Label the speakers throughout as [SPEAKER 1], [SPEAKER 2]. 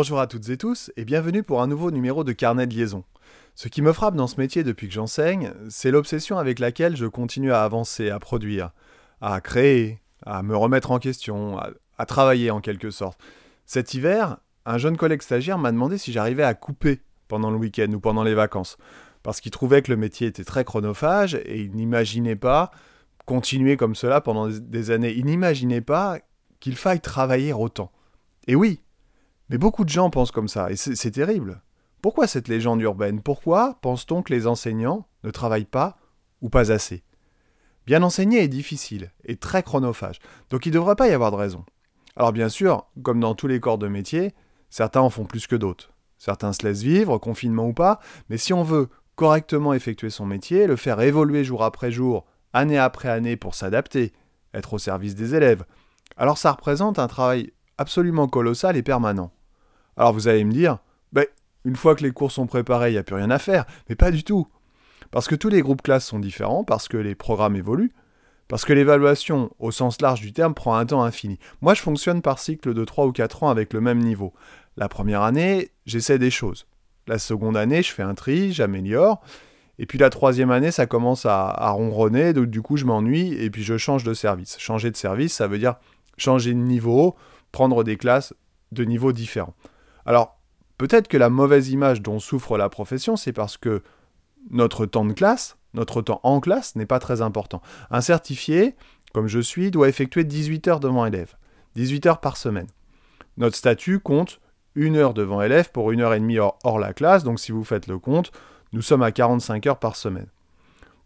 [SPEAKER 1] Bonjour à toutes et tous et bienvenue pour un nouveau numéro de Carnet de liaison. Ce qui me frappe dans ce métier depuis que j'enseigne, c'est l'obsession avec laquelle je continue à avancer, à produire, à créer, à me remettre en question, à, travailler en quelque sorte. Cet hiver, un jeune collègue stagiaire m'a demandé si j'arrivais à couper pendant le week-end ou pendant les vacances, parce qu'il trouvait que le métier était très chronophage et il n'imaginait pas continuer comme cela pendant des années. Il n'imaginait pas qu'il faille travailler autant. Et oui, mais beaucoup de gens pensent comme ça, et c'est terrible. Pourquoi cette légende urbaine? Pourquoi pense-t-on que les enseignants ne travaillent pas ou pas assez? Bien enseigner est difficile et très chronophage, donc il ne devrait pas y avoir de raison. Alors bien sûr, comme dans tous les corps de métier, certains en font plus que d'autres. Certains se laissent vivre, confinement ou pas, mais si on veut correctement effectuer son métier, le faire évoluer jour après jour, année après année pour s'adapter, être au service des élèves, alors ça représente un travail absolument colossal et permanent. Alors vous allez me dire, ben, une fois que les cours sont préparés, il n'y a plus rien à faire, mais pas du tout. Parce que tous les groupes classes sont différents, parce que les programmes évoluent, parce que l'évaluation, au sens large du terme, prend un temps infini. Moi, je fonctionne par cycle de 3 ou 4 ans avec le même niveau. La première année, j'essaie des choses. La seconde année, je fais un tri, j'améliore. Et puis la troisième année, ça commence à, ronronner, donc du coup, je m'ennuie et puis je change de service. Changer de service, ça veut dire changer de niveau, prendre des classes de niveaux différents. Alors, peut-être que la mauvaise image dont souffre la profession, c'est parce que notre temps de classe, notre temps en classe n'est pas très important. Un certifié, comme je suis, doit effectuer 18 heures devant élève, 18 heures par semaine. Notre statut compte une heure devant élève pour une heure et demie hors, hors la classe, donc si vous faites le compte, nous sommes à 45 heures par semaine.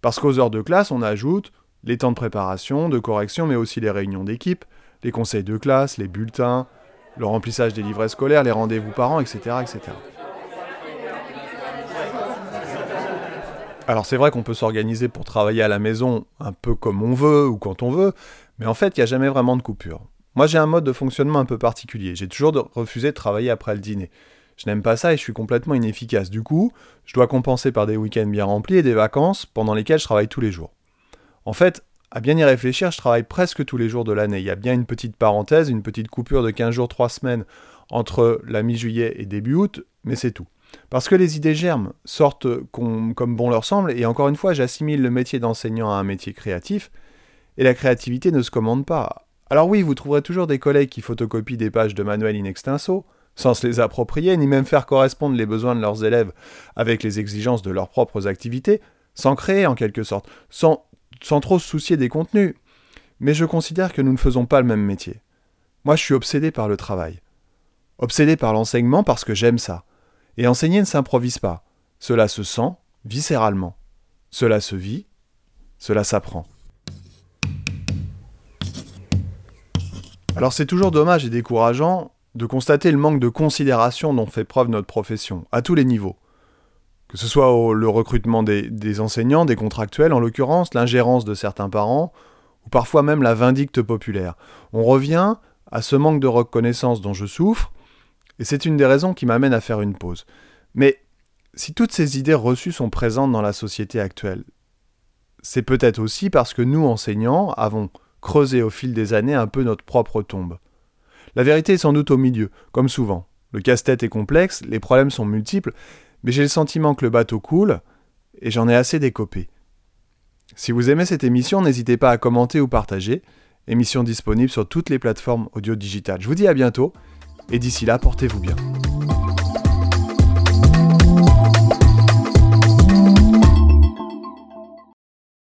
[SPEAKER 1] Parce qu'aux heures de classe, on ajoute les temps de préparation, de correction, mais aussi les réunions d'équipe, les conseils de classe, les bulletins, le remplissage des livrets scolaires, les rendez-vous parents, etc. etc. Alors c'est vrai qu'on peut s'organiser pour travailler à la maison un peu comme on veut ou quand on veut, mais en fait il n'y a jamais vraiment de coupure. Moi j'ai un mode de fonctionnement un peu particulier, j'ai toujours refusé de travailler après le dîner. Je n'aime pas ça et je suis complètement inefficace. Du coup, je dois compenser par des week-ends bien remplis et des vacances pendant lesquelles je travaille tous les jours. En fait, à bien y réfléchir, je travaille presque tous les jours de l'année. Il y a bien une petite parenthèse, une petite coupure de 15 jours, 3 semaines entre la mi-juillet et début août, mais c'est tout. Parce que les idées germent, sortent comme bon leur semble, et encore une fois, j'assimile le métier d'enseignant à un métier créatif, et la créativité ne se commande pas. Alors oui, vous trouverez toujours des collègues qui photocopient des pages de manuels in extenso, sans se les approprier, ni même faire correspondre les besoins de leurs élèves avec les exigences de leurs propres activités, sans créer en quelque sorte, sans sans trop se soucier des contenus. Mais je considère que nous ne faisons pas le même métier. Moi, je suis obsédé par le travail. Obsédé par l'enseignement parce que j'aime ça. Et enseigner ne s'improvise pas. Cela se sent viscéralement. Cela se vit. Cela s'apprend. Alors c'est toujours dommage et décourageant de constater le manque de considération dont fait preuve notre profession, à tous les niveaux que ce soit le recrutement des, enseignants, des contractuels en l'occurrence, l'ingérence de certains parents, ou parfois même la vindicte populaire. On revient à ce manque de reconnaissance dont je souffre, et c'est une des raisons qui m'amène à faire une pause. Mais si toutes ces idées reçues sont présentes dans la société actuelle, c'est peut-être aussi parce que nous, enseignants, avons creusé au fil des années un peu notre propre tombe. La vérité est sans doute au milieu, comme souvent. Le casse-tête est complexe, les problèmes sont multiples, mais j'ai le sentiment que le bateau coule, et j'en ai assez décopé. Si vous aimez cette émission, n'hésitez pas à commenter ou partager. Émission disponible sur toutes les plateformes audio digitales. Je vous dis à bientôt, et d'ici là, portez-vous bien.